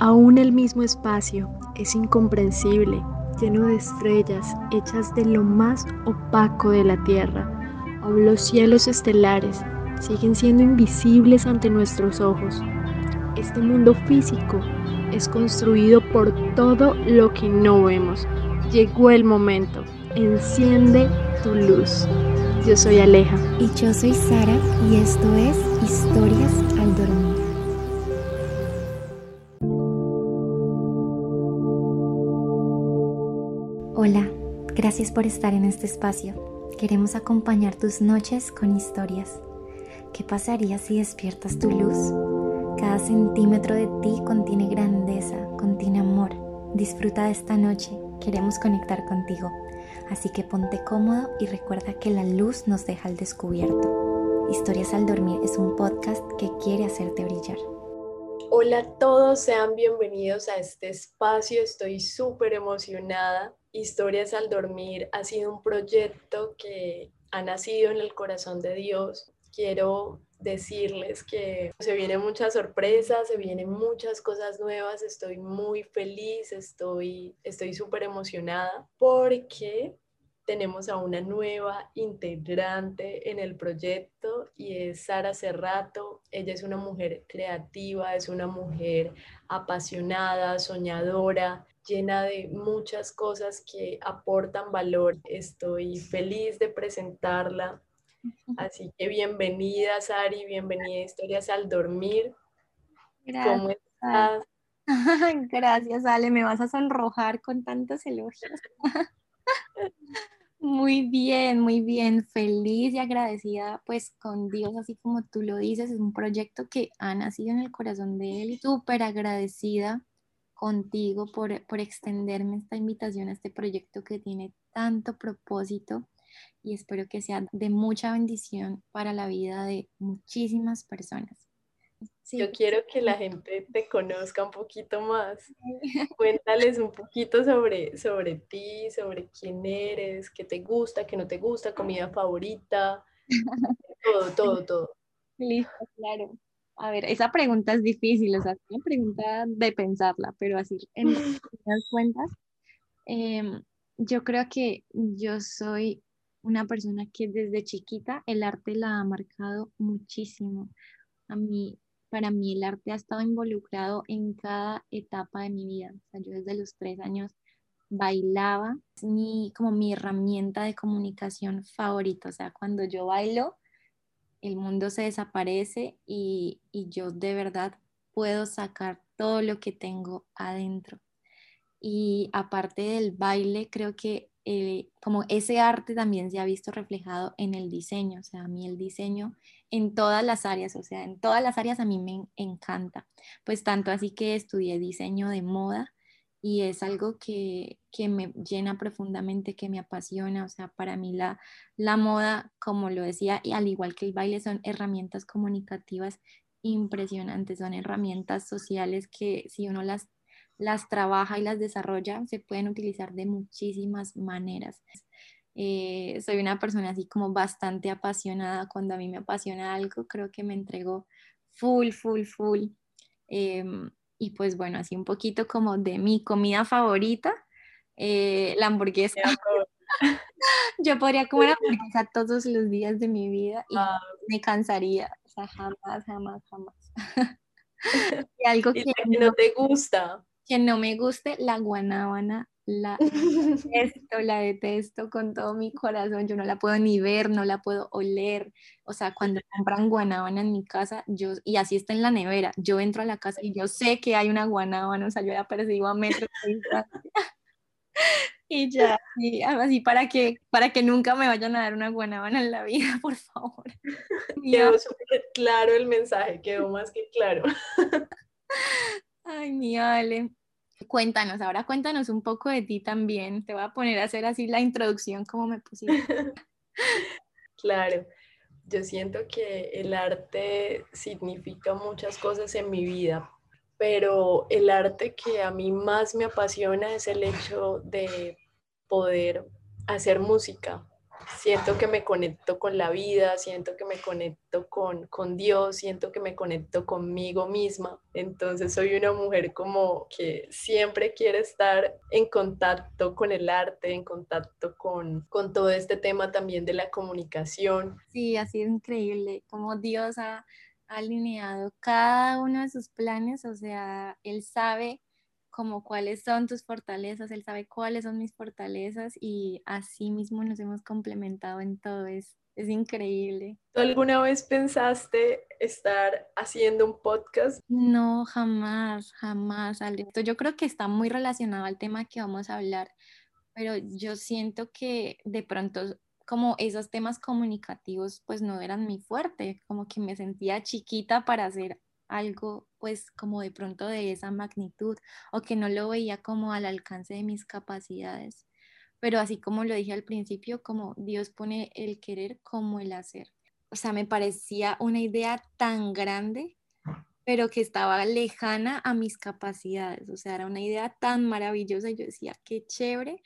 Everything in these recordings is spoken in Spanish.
Aún el mismo espacio es incomprensible, lleno de estrellas hechas de lo más opaco de la Tierra. Aún los cielos estelares siguen siendo invisibles ante nuestros ojos. Este mundo físico es construido por todo lo que no vemos. Llegó el momento. Enciende tu luz. Yo soy Aleja. Y yo soy Sara y esto es Historias al Dormir. Gracias por estar en este espacio. Queremos acompañar tus noches con historias. ¿Qué pasaría si despiertas tu luz? Cada centímetro de ti contiene grandeza, contiene amor. Disfruta de esta noche, queremos conectar contigo. Así que ponte cómodo y recuerda que la luz nos deja al descubierto. Historias al dormir es un podcast que quiere hacerte brillar. Hola a todos, sean bienvenidos a este espacio. Estoy súper emocionada. Historias al dormir ha sido un proyecto que ha nacido en el corazón de Dios. Quiero decirles que se vienen muchas sorpresas, se vienen muchas cosas nuevas, estoy muy feliz, estoy estoy súper emocionada porque tenemos a una nueva integrante en el proyecto y es Sara Cerrato. Ella es una mujer creativa, es una mujer apasionada, soñadora, llena de muchas cosas que aportan valor. Estoy feliz de presentarla Así que bienvenida, Sari, bienvenida a Historias al Dormir. Gracias. ¿Cómo estás? Gracias, Ale, me vas a sonrojar con tantos elogios. Muy bien, muy bien, feliz y agradecida pues con Dios, así como tú lo dices, es un proyecto que ha nacido en el corazón de Él, súper agradecida contigo por, por extenderme esta invitación a este proyecto que tiene tanto propósito y espero que sea de mucha bendición para la vida de muchísimas personas. Yo quiero que la gente te conozca un poquito más. Cuéntales un poquito sobre, sobre ti, sobre quién eres, qué te gusta, qué no te gusta, comida favorita, todo, todo, todo. Listo, claro. A ver, esa pregunta es difícil, o sea, es una pregunta de pensarla, pero así, en las cuentas, em, yo creo que yo soy una persona que desde chiquita el arte la ha marcado muchísimo. A mí, para mí el arte ha estado involucrado en cada etapa de mi vida. O sea, yo desde los tres años bailaba, es mi, como mi herramienta de comunicación favorita. O sea, cuando yo bailo, el mundo se desaparece y, y yo de verdad puedo sacar todo lo que tengo adentro. Y aparte del baile, creo que eh, como ese arte también se ha visto reflejado en el diseño, o sea, a mí el diseño en todas las áreas, o sea, en todas las áreas a mí me encanta, pues tanto así que estudié diseño de moda y es algo que, que me llena profundamente, que me apasiona, o sea, para mí la, la moda, como lo decía, y al igual que el baile, son herramientas comunicativas impresionantes, son herramientas sociales que si uno las las trabaja y las desarrolla, se pueden utilizar de muchísimas maneras. Eh, soy una persona así como bastante apasionada. Cuando a mí me apasiona algo, creo que me entrego full, full, full. Em, y pues bueno, así un poquito como de mi comida favorita, eh, la hamburguesa. Yo podría comer hamburguesa todos los días de mi vida y ah. me cansaría. O sea, jamás, jamás, jamás. y algo que no te gusta que no me guste la guanábana, la detesto, la detesto con todo mi corazón, yo no la puedo ni ver, no la puedo oler, o sea, cuando compran guanábana en mi casa, yo, y así está en la nevera, yo entro a la casa y yo sé que hay una guanábana, o sea, yo la percibo a metros y ya, y así para que, para que nunca me vayan a dar una guanábana en la vida, por favor. Quedó súper claro el mensaje, quedó más que claro. Ay, mi Ale. Cuéntanos, ahora cuéntanos un poco de ti también. Te voy a poner a hacer así la introducción como me pusiste. claro, yo siento que el arte significa muchas cosas en mi vida, pero el arte que a mí más me apasiona es el hecho de poder hacer música, siento que me conecto con la vida, siento que me conecto con, con Dios, siento que me conecto conmigo misma. Entonces soy una mujer como que siempre quiere estar en contacto con el arte, en contacto con, con todo este tema también de la comunicación. Sí, ha sido increíble como Dios ha alineado cada uno de sus planes, o sea, Él sabe como cuáles son tus fortalezas, él sabe cuáles son mis fortalezas y así mismo nos hemos complementado en todo, es, es increíble. ¿Tú alguna vez pensaste estar haciendo un podcast? No, jamás, jamás, Alberto. Yo creo que está muy relacionado al tema que vamos a hablar, pero yo siento que de pronto como esos temas comunicativos pues no eran mi fuerte, como que me sentía chiquita para hacer algo pues como de pronto de esa magnitud o que no lo veía como al alcance de mis capacidades. Pero así como lo dije al principio, como Dios pone el querer como el hacer. O sea, me parecía una idea tan grande, pero que estaba lejana a mis capacidades. O sea, era una idea tan maravillosa yo decía, qué chévere,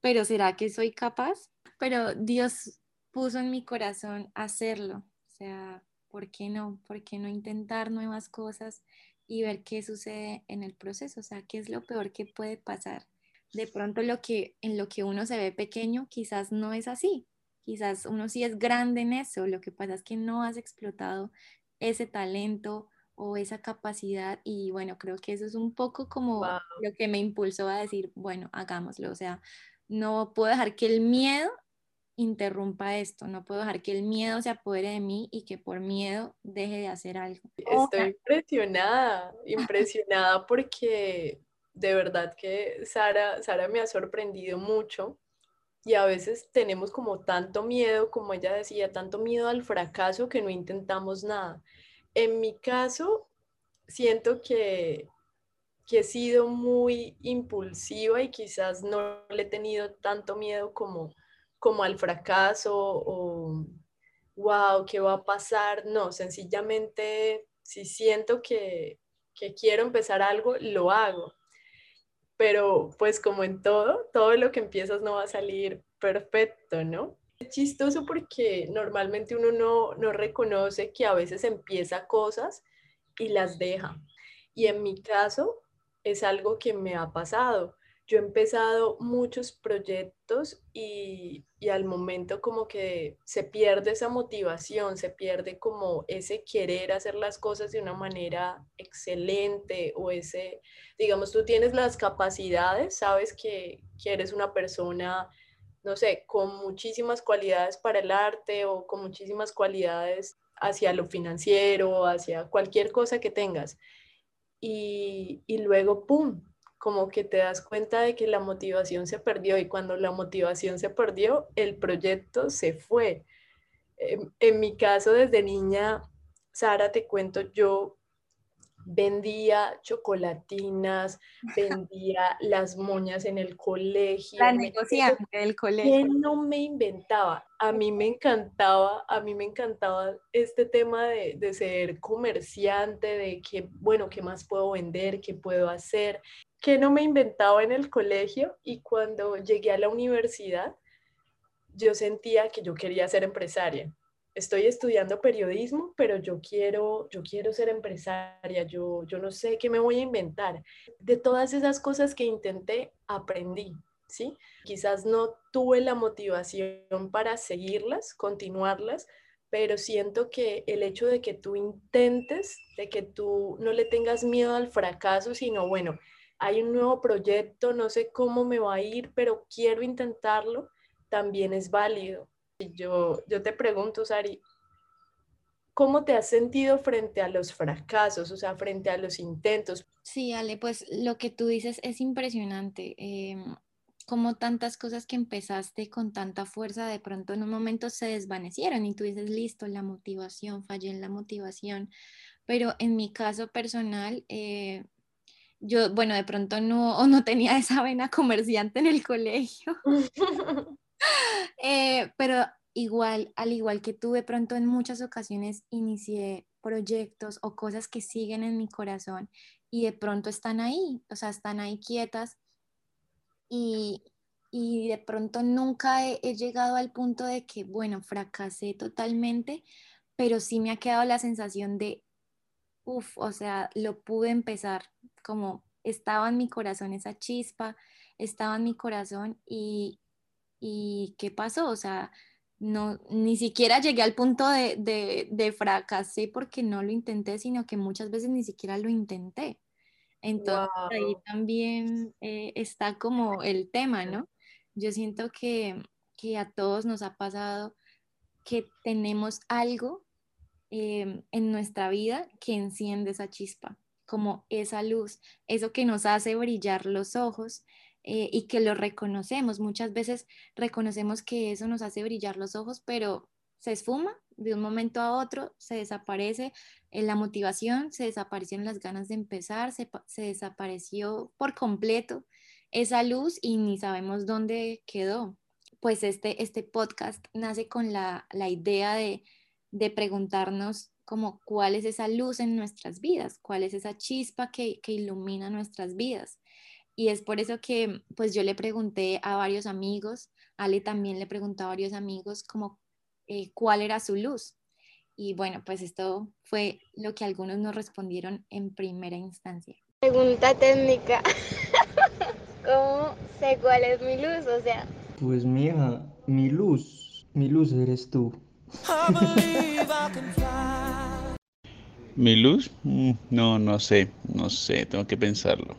pero ¿será que soy capaz? Pero Dios puso en mi corazón hacerlo. O sea, ¿por qué no? ¿Por qué no intentar nuevas cosas y ver qué sucede en el proceso? O sea, ¿qué es lo peor que puede pasar? De pronto lo que en lo que uno se ve pequeño quizás no es así. Quizás uno sí es grande en eso, lo que pasa es que no has explotado ese talento o esa capacidad y bueno, creo que eso es un poco como lo que me impulsó a decir, bueno, hagámoslo, o sea, no puedo dejar que el miedo interrumpa esto, no puedo dejar que el miedo se apodere de mí y que por miedo deje de hacer algo. Estoy impresionada, impresionada porque de verdad que Sara, Sara me ha sorprendido mucho y a veces tenemos como tanto miedo, como ella decía, tanto miedo al fracaso que no intentamos nada. En mi caso, siento que, que he sido muy impulsiva y quizás no le he tenido tanto miedo como, como al fracaso o, wow, ¿qué va a pasar? No, sencillamente si siento que, que quiero empezar algo, lo hago. Pero pues como en todo, todo lo que empiezas no va a salir perfecto, ¿no? Es chistoso porque normalmente uno no, no reconoce que a veces empieza cosas y las deja. Y en mi caso es algo que me ha pasado yo he empezado muchos proyectos y, al momento como que se pierde esa motivación, se pierde como ese querer hacer las cosas de una manera excelente o ese, digamos, tú tienes las capacidades, sabes que, que eres una persona, no sé, con muchísimas cualidades para el arte o con muchísimas cualidades hacia lo financiero, hacia cualquier cosa que tengas. Y, y luego, ¡pum!, como que te das cuenta de que la motivación se perdió y cuando la motivación se perdió, el proyecto se fue. En, mi caso, desde niña, Sara, te cuento, yo vendía chocolatinas, vendía las moñas en el colegio. La negociante del colegio. no me inventaba? A mí me encantaba, a mí me encantaba este tema de, de ser comerciante, de que, bueno, ¿qué más puedo vender? ¿Qué puedo hacer? Que no me inventaba en el colegio y cuando llegué a la universidad, yo sentía que yo quería ser empresaria. Estoy estudiando periodismo, pero yo quiero, yo quiero ser empresaria, yo, yo no sé qué me voy a inventar. De todas esas cosas que intenté, aprendí, ¿sí? Quizás no tuve la motivación para seguirlas, continuarlas, pero siento que el hecho de que tú intentes, de que tú no le tengas miedo al fracaso, sino bueno, hay un nuevo proyecto, no sé cómo me va a ir, pero quiero intentarlo, también es válido. Yo, yo te pregunto, Sari, ¿cómo te has sentido frente a los fracasos, o sea, frente a los intentos? Sí, Ale, pues lo que tú dices es impresionante. Em, como tantas cosas que empezaste con tanta fuerza, de pronto en un momento se desvanecieron y tú dices, listo, la motivación, fallé en la motivación. Pero en mi caso personal, eh, yo, bueno, de pronto no, o no tenía esa vena comerciante en el colegio, eh, pero igual, al igual que tú, de pronto en muchas ocasiones inicié proyectos o cosas que siguen en mi corazón y de pronto están ahí, o sea, están ahí quietas y, y de pronto nunca he, he llegado al punto de que, bueno, fracasé totalmente, pero sí me ha quedado la sensación de, uff, o sea, lo pude empezar, como estaba en mi corazón esa chispa, estaba en mi corazón y, y ¿qué pasó? O sea, no, ni siquiera llegué al punto de, de, de, fracasé porque no lo intenté, sino que muchas veces ni siquiera lo intenté. Entonces ahí también eh, está como el tema, ¿no? Yo siento que, que, a todos nos ha pasado que tenemos algo eh, en nuestra vida que enciende esa chispa, como esa luz, eso que nos hace brillar los ojos, eh, y que lo reconocemos. Muchas veces reconocemos que eso nos hace brillar los ojos, pero se esfuma de un momento a otro, se desaparece en la motivación, se desaparecieron las ganas de empezar, se, se desapareció por completo esa luz y ni sabemos dónde quedó. Pues este, este podcast nace con la, la idea de, de preguntarnos como cuál es esa luz en nuestras vidas, cuál es esa chispa que, que ilumina nuestras vidas. Y es por eso que pues yo le pregunté a varios amigos, Ale también le preguntó a varios amigos como eh, cuál era su luz. Y bueno, pues esto fue lo que algunos nos respondieron en primera instancia. Pregunta técnica. ¿Cómo sé cuál es mi luz? O sea. Pues mira, mi luz, mi luz eres tú. ¿Mi luz? Mm, no, no sé, no sé, tengo que pensarlo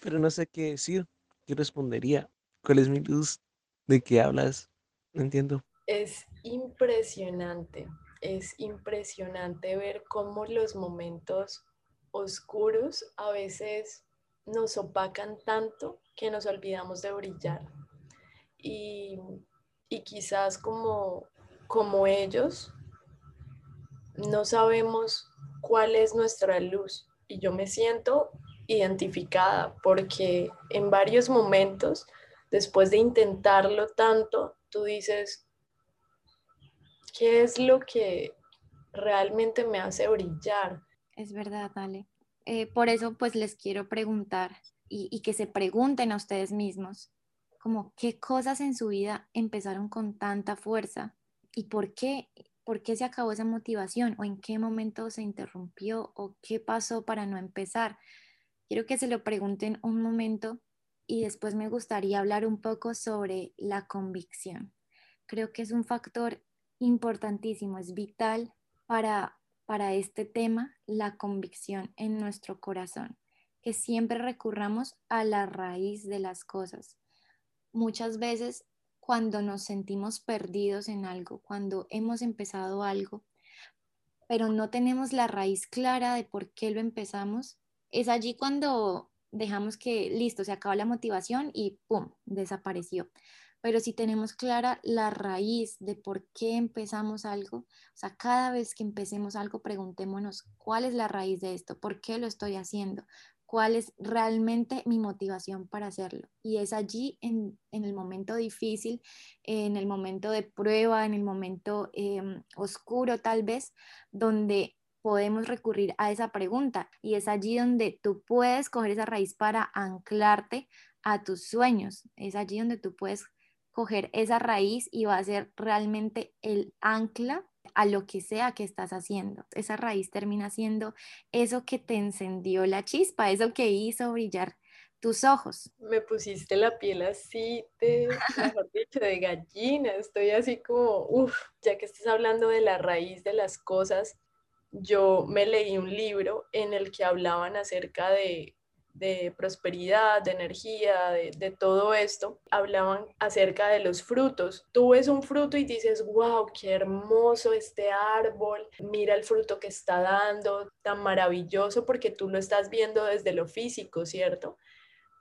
pero no sé qué decir. ¿Qué respondería? ¿Cuál es mi luz? ¿De qué hablas? No entiendo. Es impresionante, es impresionante ver cómo los momentos oscuros a veces nos opacan tanto que nos olvidamos de brillar. Y, y quizás como, como ellos, no sabemos cuál es nuestra luz. Y yo me siento identificada porque en varios momentos, después de intentarlo tanto, tú dices, ¿qué es lo que realmente me hace brillar? Es verdad, Ale. Eh, por eso pues les quiero preguntar y, y que se pregunten a ustedes mismos, como qué cosas en su vida empezaron con tanta fuerza y por qué, por qué se acabó esa motivación o en qué momento se interrumpió o qué pasó para no empezar. Quiero que se lo pregunten un momento y después me gustaría hablar un poco sobre la convicción. Creo que es un factor importantísimo, es vital para, para este tema, la convicción en nuestro corazón, que siempre recurramos a la raíz de las cosas. Muchas veces cuando nos sentimos perdidos en algo, cuando hemos empezado algo, pero no tenemos la raíz clara de por qué lo empezamos, es allí cuando dejamos que, listo, se acaba la motivación y ¡pum!, desapareció. Pero si tenemos clara la raíz de por qué empezamos algo, o sea, cada vez que empecemos algo, preguntémonos cuál es la raíz de esto, por qué lo estoy haciendo, cuál es realmente mi motivación para hacerlo. Y es allí en, el momento difícil, en el momento de prueba, en el momento em, oscuro tal vez, donde podemos recurrir a esa pregunta y es allí donde tú puedes coger esa raíz para anclarte a tus sueños. Es allí donde tú puedes coger esa raíz y va a ser realmente el ancla a lo que sea que estás haciendo. Esa raíz termina siendo eso que te encendió la chispa, eso que hizo brillar tus ojos. Me pusiste la piel así de, mejor dicho, de gallina. Estoy así como, uff, ya que estás hablando de la raíz de las cosas, yo me leí un libro en el que hablaban acerca de, prosperidad, de energía, de, todo esto, hablaban acerca de los frutos. Tú ves un fruto y dices, wow, qué hermoso este árbol, mira el fruto que está dando, tan maravilloso porque tú lo estás viendo desde lo físico, ¿cierto?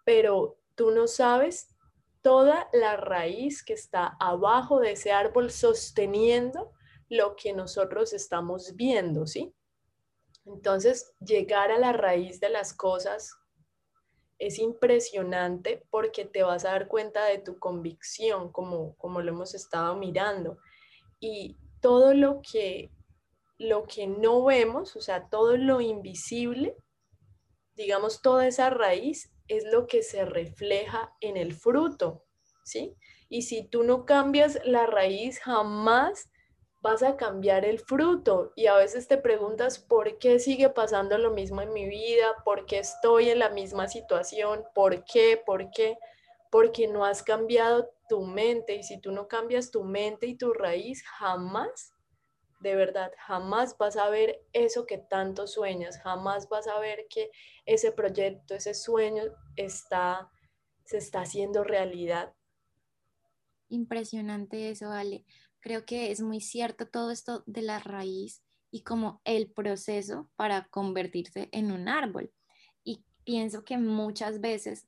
Pero tú no sabes toda la raíz que está abajo de ese árbol sosteniendo lo que nosotros estamos viendo, ¿sí? Entonces, llegar a la raíz de las cosas es impresionante porque te vas a dar cuenta de tu convicción, como, como lo hemos estado mirando. Y todo lo que, lo que no vemos, o sea, todo lo invisible, digamos, toda esa raíz es lo que se refleja en el fruto, ¿sí? Y si tú no cambias la raíz, jamás vas a cambiar el fruto. Y a veces te preguntas, ¿por qué sigue pasando lo mismo en mi vida? ¿Por qué estoy en la misma situación? ¿Por qué? ¿Por qué? Porque no has cambiado tu mente. Y si tú no cambias tu mente y tu raíz, jamás, de verdad, jamás vas a ver eso que tanto sueñas. Jamás vas a ver que ese proyecto, ese sueño está, se está haciendo realidad. Impresionante eso, Ale creo que es muy cierto todo esto de la raíz y como el proceso para convertirse en un árbol. Y pienso que muchas veces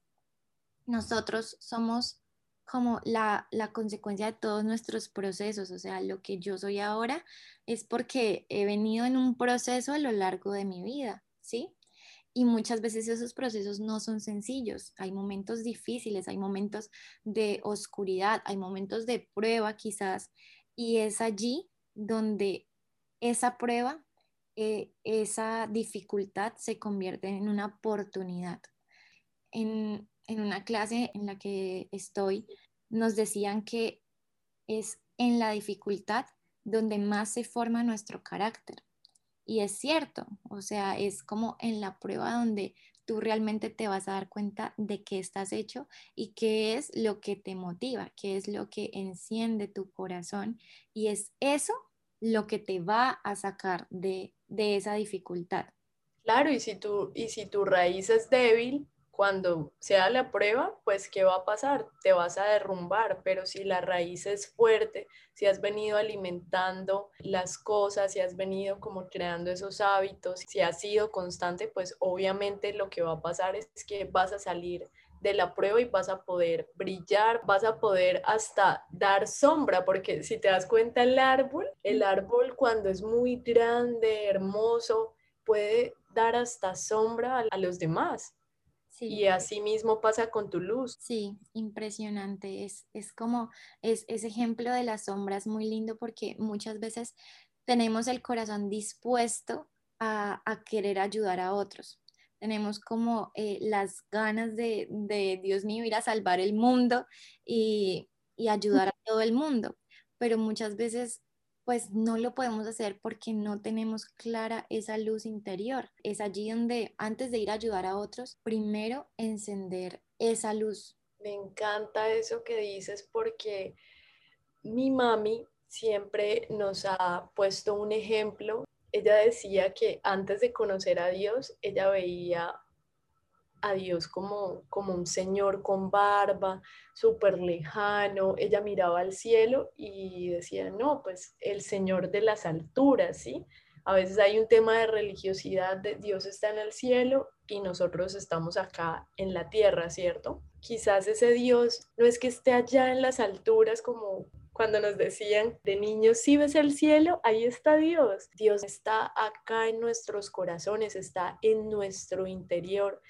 nosotros somos como la, la, consecuencia de todos nuestros procesos, o sea, lo que yo soy ahora es porque he venido en un proceso a lo largo de mi vida, ¿sí? Y muchas veces esos procesos no son sencillos, hay momentos difíciles, hay momentos de oscuridad, hay momentos de prueba quizás, y es allí donde esa prueba, eh, esa dificultad se convierte en una oportunidad. En, en una clase en la que estoy, nos decían que es en la dificultad donde más se forma nuestro carácter. Y es cierto, o sea, es como en la prueba donde tú realmente te vas a dar cuenta de qué estás hecho y qué es lo que te motiva, qué es lo que enciende tu corazón. Y es eso lo que te va a sacar de, de esa dificultad. Claro, y si, tú, y si tu raíz es débil, cuando sea la prueba, pues ¿qué va a pasar? Te vas a derrumbar, pero si la raíz es fuerte, si has venido alimentando las cosas, si has venido como creando esos hábitos, si has sido constante, pues obviamente lo que va a pasar es que vas a salir de la prueba y vas a poder brillar, vas a poder hasta dar sombra, porque si te das cuenta el árbol, el árbol cuando es muy grande, hermoso, puede dar hasta sombra a los demás. Y así mismo pasa con tu luz. Sí, impresionante. Es, es como, es, ese ejemplo de las sombras muy lindo porque muchas veces tenemos el corazón dispuesto a, a querer ayudar a otros. Tenemos como eh, las ganas de, de, Dios mío, ir a salvar el mundo y, y ayudar a todo el mundo. Pero muchas veces pues no lo podemos hacer porque no tenemos clara esa luz interior. Es allí donde antes de ir a ayudar a otros, primero encender esa luz. Me encanta eso que dices porque mi mami siempre nos ha puesto un ejemplo. Ella decía que antes de conocer a Dios, ella veía a Dios como, como un señor con barba, súper lejano. Ella miraba al cielo y decía, no, pues el Señor de las alturas, ¿sí? A veces hay un tema de religiosidad, de Dios está en el cielo y nosotros estamos acá en la tierra, ¿cierto? Quizás ese Dios no es que esté allá en las alturas como cuando nos decían de niños, si ves el cielo, ahí está Dios. Dios está acá en nuestros corazones, está en nuestro interior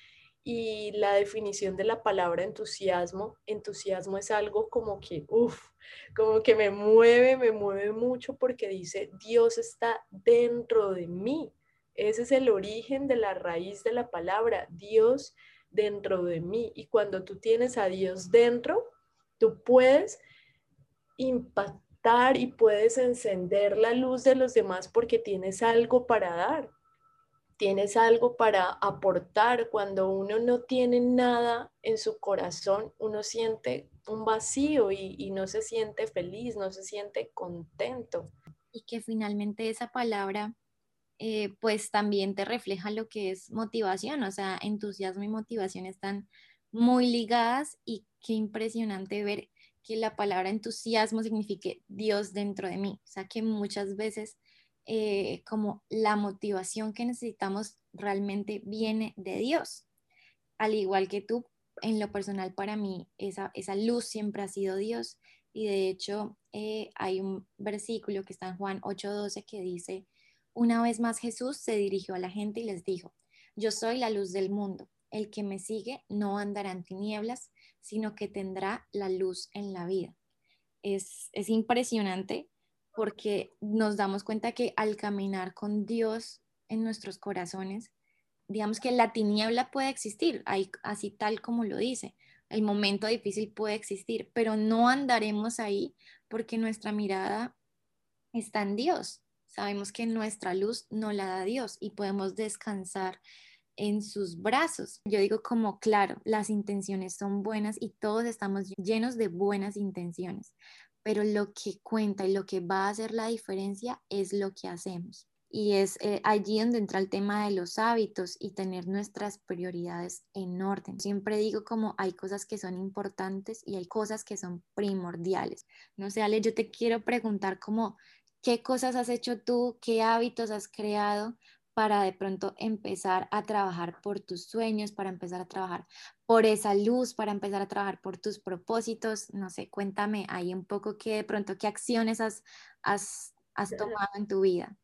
y la definición de la palabra entusiasmo, entusiasmo es algo como que, uff, como que me mueve, me mueve mucho porque dice, Dios está dentro de mí. Ese es el origen de la raíz de la palabra, Dios dentro de mí. Y cuando tú tienes a Dios dentro, tú puedes impactar y puedes encender la luz de los demás porque tienes algo para dar tienes algo para aportar. Cuando uno no tiene nada en su corazón, uno siente un vacío y, no se siente feliz, no se siente contento. Y que finalmente esa palabra eh, pues también te refleja lo que es motivación, o sea, entusiasmo y motivación están muy ligadas y qué impresionante ver que la palabra entusiasmo signifique Dios dentro de mí, o sea, que muchas veces eh, como la motivación que necesitamos realmente viene de Dios. Al igual que tú, en lo personal para mí, esa, esa luz siempre ha sido Dios. Y de hecho, eh, hay un versículo que está en Juan 8:12 que dice, una vez más Jesús se dirigió a la gente y les dijo, yo soy la luz del mundo. El que me sigue no andará en tinieblas, sino que tendrá la luz en la vida. Es, es impresionante porque nos damos cuenta que al caminar con Dios en nuestros corazones, digamos que la tiniebla puede existir, así tal como lo dice, el momento difícil puede existir, pero no andaremos ahí porque nuestra mirada está en Dios. Sabemos que nuestra luz no la da Dios y podemos descansar en sus brazos. Yo digo como, claro, las intenciones son buenas y todos estamos llenos de buenas intenciones, pero lo que cuenta y lo que va a hacer la diferencia es lo que hacemos. Y es eh, allí donde entra el tema de los hábitos y tener nuestras prioridades en orden. Siempre digo como hay cosas que son importantes y hay cosas que son primordiales. No sé, Ale, yo te quiero preguntar como, ¿qué cosas has hecho tú? ¿Qué hábitos has creado para de pronto empezar a trabajar por tus sueños, para empezar a trabajar por esa luz, para empezar a trabajar por tus propósitos. No sé, cuéntame ahí un poco qué de pronto, qué acciones has, has, has tomado en tu vida.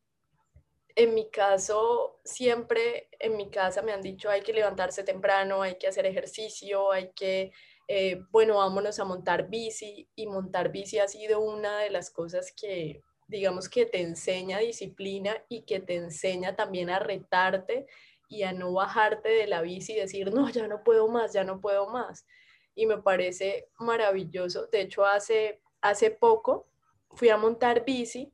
En mi caso, siempre en mi casa me han dicho hay que levantarse temprano, hay que hacer ejercicio, hay que, eh, bueno, vámonos a montar bici y montar bici ha sido una de las cosas que digamos que te enseña disciplina y que te enseña también a retarte y a no bajarte de la bici y decir, no, ya no puedo más, ya no puedo más. Y me parece maravilloso. De hecho, hace, hace poco fui a montar bici,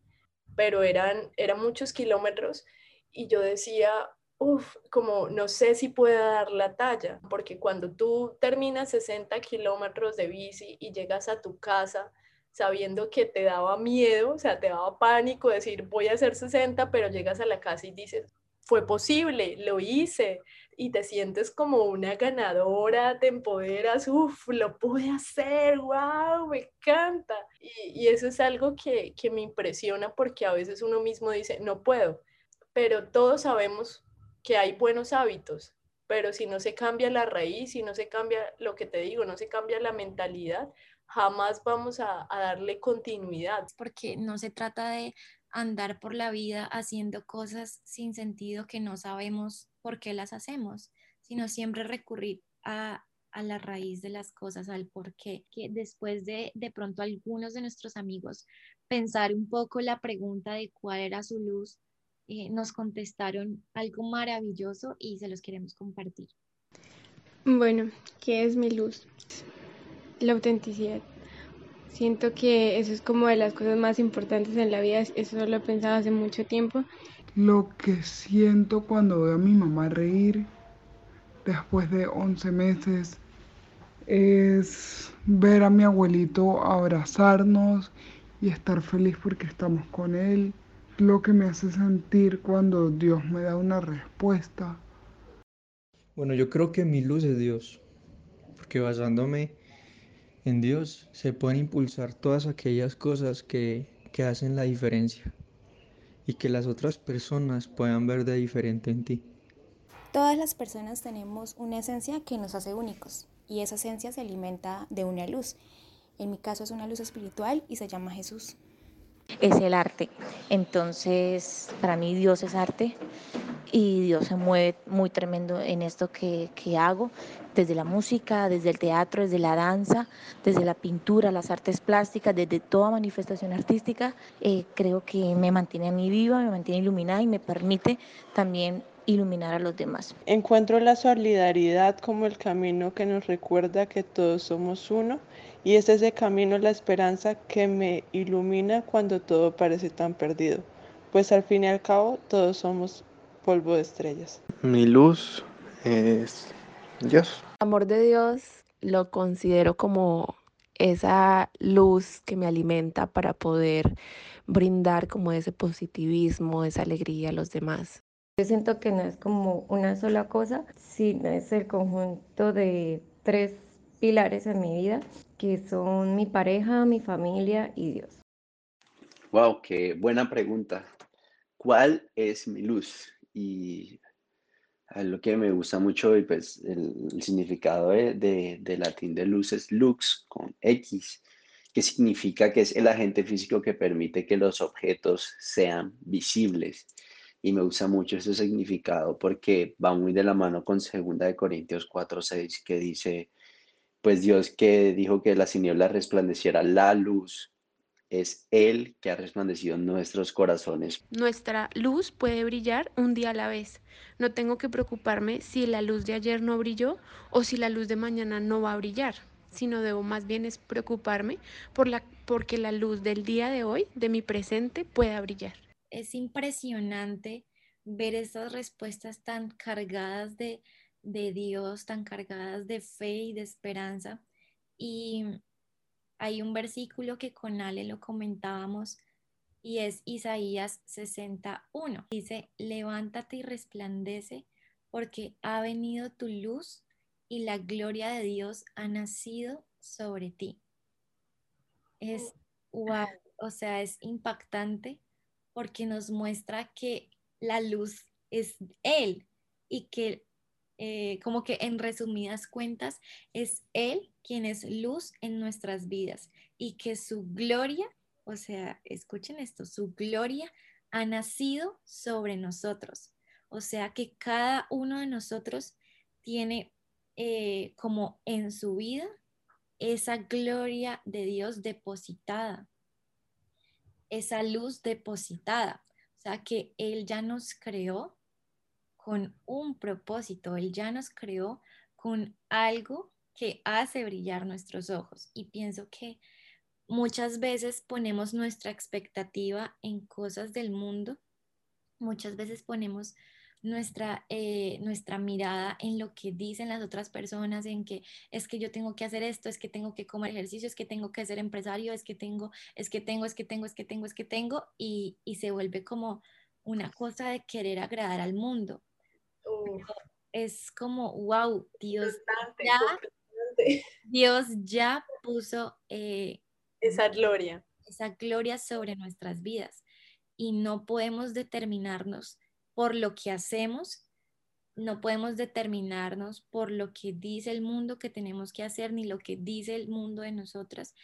pero eran, eran muchos kilómetros y yo decía, uff, como no sé si pueda dar la talla, porque cuando tú terminas 60 kilómetros de bici y llegas a tu casa, sabiendo que te daba miedo, o sea, te daba pánico decir voy a hacer 60, pero llegas a la casa y dices, fue posible, lo hice, y te sientes como una ganadora, te empoderas, uff, lo pude hacer, wow, me encanta. Y, eso es algo que, que me impresiona porque a veces uno mismo dice, no puedo, pero todos sabemos que hay buenos hábitos, pero si no se cambia la raíz, si no se cambia lo que te digo, no se cambia la mentalidad, jamás vamos a, darle continuidad. Porque no se trata de andar por la vida haciendo cosas sin sentido que no sabemos por qué las hacemos, sino siempre recurrir a, la raíz de las cosas, al por qué. Que después de de pronto algunos de nuestros amigos pensar un poco la pregunta de cuál era su luz, eh, nos contestaron algo maravilloso y se los queremos compartir. Bueno, ¿qué es mi luz? La autenticidad. Siento que eso es como de las cosas más importantes en la vida, eso lo he pensado hace mucho tiempo. Lo que siento cuando veo a mi mamá reír después de 11 meses es ver a mi abuelito abrazarnos y estar feliz porque estamos con él. Lo que me hace sentir cuando Dios me da una respuesta. Bueno, yo creo que mi luz es Dios, porque basándome en Dios se pueden impulsar todas aquellas cosas que, hacen la diferencia y que las otras personas puedan ver de diferente en ti. Todas las personas tenemos una esencia que nos hace únicos y esa esencia se alimenta de una luz. En mi caso es una luz espiritual y se llama Jesús. Es el arte. Entonces, para mí Dios es arte y Dios se mueve muy tremendo en esto que, que, hago, desde la música, desde el teatro, desde la danza, desde la pintura, las artes plásticas, desde toda manifestación artística, eh, creo que me mantiene a mí viva, me mantiene iluminada y me permite también iluminar a los demás. Encuentro la solidaridad como el camino que nos recuerda que todos somos uno y es ese camino la esperanza que me ilumina cuando todo parece tan perdido, pues al fin y al cabo todos somos polvo de estrellas. Mi luz es Dios. amor de Dios lo considero como esa luz que me alimenta para poder brindar como ese positivismo, esa alegría a los demás. Yo siento que no es como una sola cosa, sino es el conjunto de tres pilares en mi vida, que son mi pareja, mi familia y Dios. Wow, qué buena pregunta. ¿Cuál es mi luz? y lo que me gusta mucho y pues el, significado de, de, latín de luz es lux con X, que significa que es el agente físico que permite que los objetos sean visibles. Y me gusta mucho ese significado porque va muy de la mano con 2 de Corintios 4, 6, que dice, pues Dios que dijo que la nieblas resplandeciera la luz es Él que ha resplandecido en nuestros corazones. Nuestra luz puede brillar un día a la vez. No tengo que preocuparme si la luz de ayer no brilló o si la luz de mañana no va a brillar, sino debo más bien es preocuparme por la, porque la luz del día de hoy, de mi presente, pueda brillar. Es impresionante ver esas respuestas tan cargadas de, de Dios, tan cargadas de fe y de esperanza. Y hay un versículo que con Ale lo comentábamos y es Isaías 61. Dice, levántate y resplandece porque ha venido tu luz y la gloria de Dios ha nacido sobre ti. Es wow, o sea, es impactante porque nos muestra que la luz es Él y que eh, como que en resumidas cuentas es Él quien es luz en nuestras vidas y que su gloria, o sea, escuchen esto, su gloria ha nacido sobre nosotros. O sea que cada uno de nosotros tiene eh, como en su vida esa gloria de Dios depositada, esa luz depositada. O sea que Él ya nos creó con un propósito, Él ya nos creó con algo que hace brillar nuestros ojos. Y pienso que muchas veces ponemos nuestra expectativa en cosas del mundo, muchas veces ponemos nuestra, eh, nuestra mirada en lo que dicen las otras personas, en que es que yo tengo que hacer esto, es que tengo que comer ejercicio, es que tengo que ser empresario, es que tengo, es que tengo, es que tengo, es que tengo, es que tengo, y, y se vuelve como una cosa de querer agradar al mundo es como, wow, Dios ya, Dios ya puso eh, esa gloria. Esa gloria sobre nuestras vidas. Y no podemos determinarnos por lo que hacemos, no podemos determinarnos por lo que dice el mundo que tenemos que hacer, ni lo que dice el mundo de nosotras,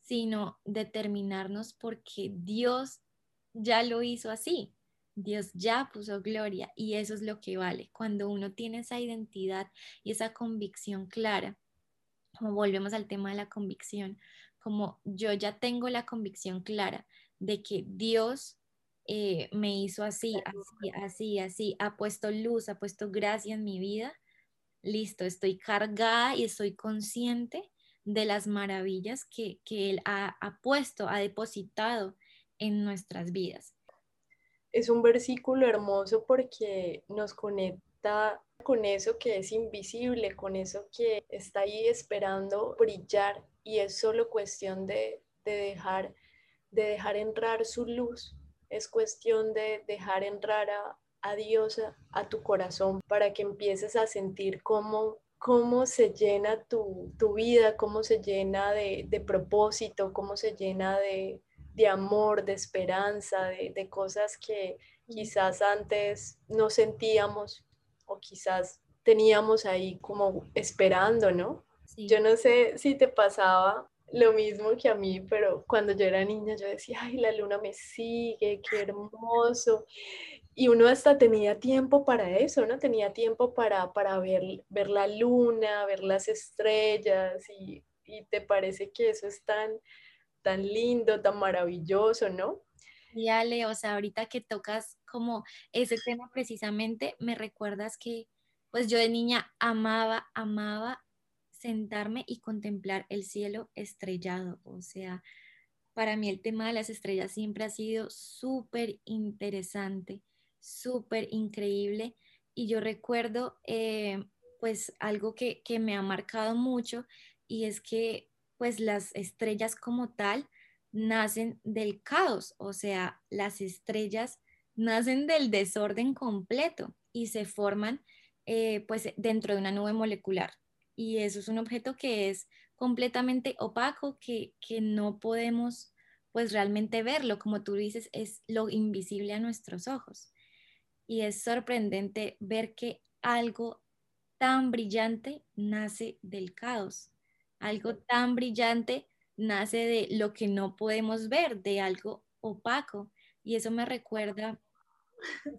sino determinarnos porque Dios ya lo hizo así. Dios ya puso gloria y eso es lo que vale. Cuando uno tiene esa identidad y esa convicción clara, como volvemos al tema de la convicción, como yo ya tengo la convicción clara de que Dios eh, me hizo así, así, así, así, ha puesto luz, ha puesto gracia en mi vida, listo, estoy cargada y estoy consciente de las maravillas que, Él ha, ha puesto, ha depositado en nuestras vidas. Es un versículo hermoso porque nos conecta con eso que es invisible, con eso que está ahí esperando brillar y es solo cuestión de, dejar, de dejar entrar su luz, es cuestión de dejar entrar a, Dios a, tu corazón para que empieces a sentir cómo, cómo se llena tu, vida, cómo se llena de, de propósito, cómo se llena de, de amor, de esperanza, de, cosas que quizás antes no sentíamos o quizás teníamos ahí como esperando, ¿no? Yo no sé si te pasaba lo mismo que a mí, pero cuando yo era niña yo decía, ay, la luna me sigue, qué hermoso. Y uno hasta tenía tiempo para eso, ¿no? Tenía tiempo para, para ver, ver la luna, ver las estrellas y, y te parece que eso es tan, tan lindo, tan maravilloso, ¿no? Y Ale, o sea, ahorita que tocas como ese tema precisamente, me recuerdas que pues yo de niña amaba, amaba sentarme y contemplar el cielo estrellado. O sea, para mí el tema de las estrellas siempre ha sido súper interesante, súper increíble. Y yo recuerdo eh, pues algo que, que me ha marcado mucho y es que pues las estrellas como tal nacen del caos, o sea, las estrellas nacen del desorden completo y se forman eh, pues dentro de una nube molecular. Y eso es un objeto que es completamente opaco, que, que no podemos pues realmente verlo, como tú dices, es lo invisible a nuestros ojos. Y es sorprendente ver que algo tan brillante nace del caos algo tan brillante nace de lo que no podemos ver, de algo opaco. Y eso me recuerda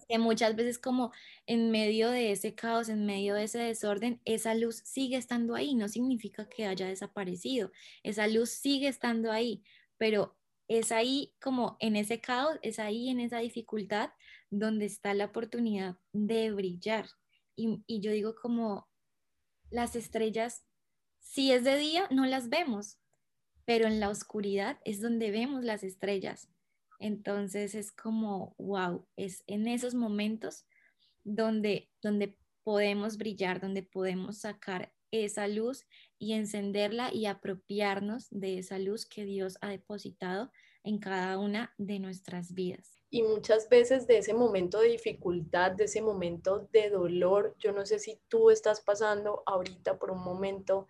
que muchas veces como en medio de ese caos, en medio de ese desorden, esa luz sigue estando ahí, no significa que haya desaparecido, esa luz sigue estando ahí, pero es ahí como en ese caos, es ahí en esa dificultad donde está la oportunidad de brillar. Y, y yo digo como las estrellas, si es de día, no las vemos, pero en la oscuridad es donde vemos las estrellas. Entonces es como, wow, es en esos momentos donde, donde podemos brillar, donde podemos sacar esa luz y encenderla y apropiarnos de esa luz que Dios ha depositado en cada una de nuestras vidas. Y muchas veces de ese momento de dificultad, de ese momento de dolor, yo no sé si tú estás pasando ahorita por un momento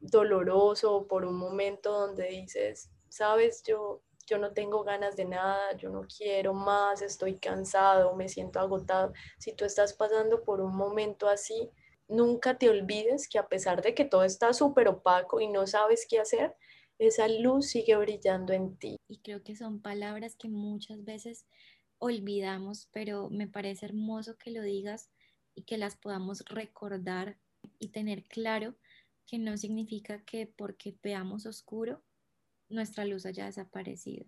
doloroso, por un momento donde dices, sabes, yo, yo no tengo ganas de nada, yo no quiero más, estoy cansado, me siento agotado. Si tú estás pasando por un momento así, nunca te olvides que a pesar de que todo está súper opaco y no sabes qué hacer, esa luz sigue brillando en ti. Y creo que son palabras que muchas veces olvidamos, pero me parece hermoso que lo digas y que las podamos recordar y tener claro que no significa que porque veamos oscuro, nuestra luz haya desaparecido.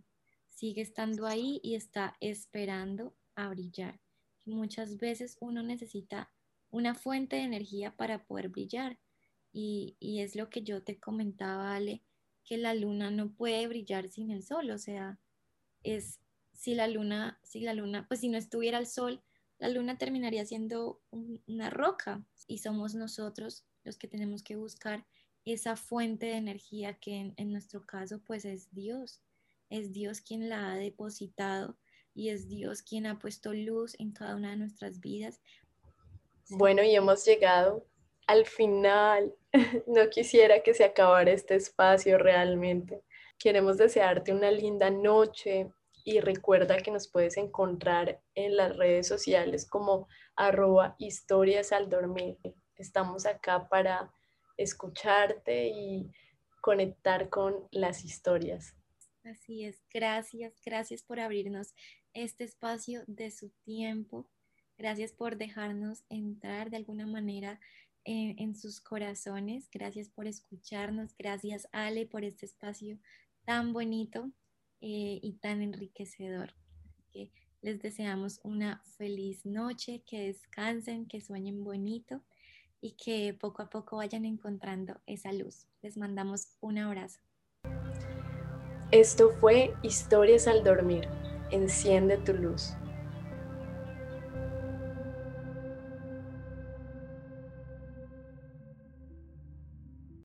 Sigue estando ahí y está esperando a brillar. muchas veces uno necesita una fuente de energía para poder brillar. Y, es lo que yo te comentaba, Ale, que la luna no puede brillar sin el sol. O sea, es si la luna, si la luna, pues si no estuviera el sol, la luna terminaría siendo una roca. Y somos nosotros los que tenemos que buscar esa fuente de energía que en, nuestro caso, pues es Dios. Es Dios quien la ha depositado y es Dios quien ha puesto luz en cada una de nuestras vidas bueno, y hemos llegado al final. No quisiera que se acabara este espacio realmente. Queremos desearte una linda noche y recuerda que nos puedes encontrar en las redes sociales como arroba historias al dormir. Estamos acá para escucharte y conectar con las historias. Así es, gracias, gracias por abrirnos este espacio de su tiempo Gracias por dejarnos entrar de alguna manera en, sus corazones. Gracias por escucharnos. Gracias, Ale, por este espacio tan bonito eh, y tan enriquecedor. que les deseamos una feliz noche, que descansen, que sueñen bonito y que poco a poco vayan encontrando esa luz. Les mandamos un abrazo. Esto fue Historias al Dormir. Enciende tu luz.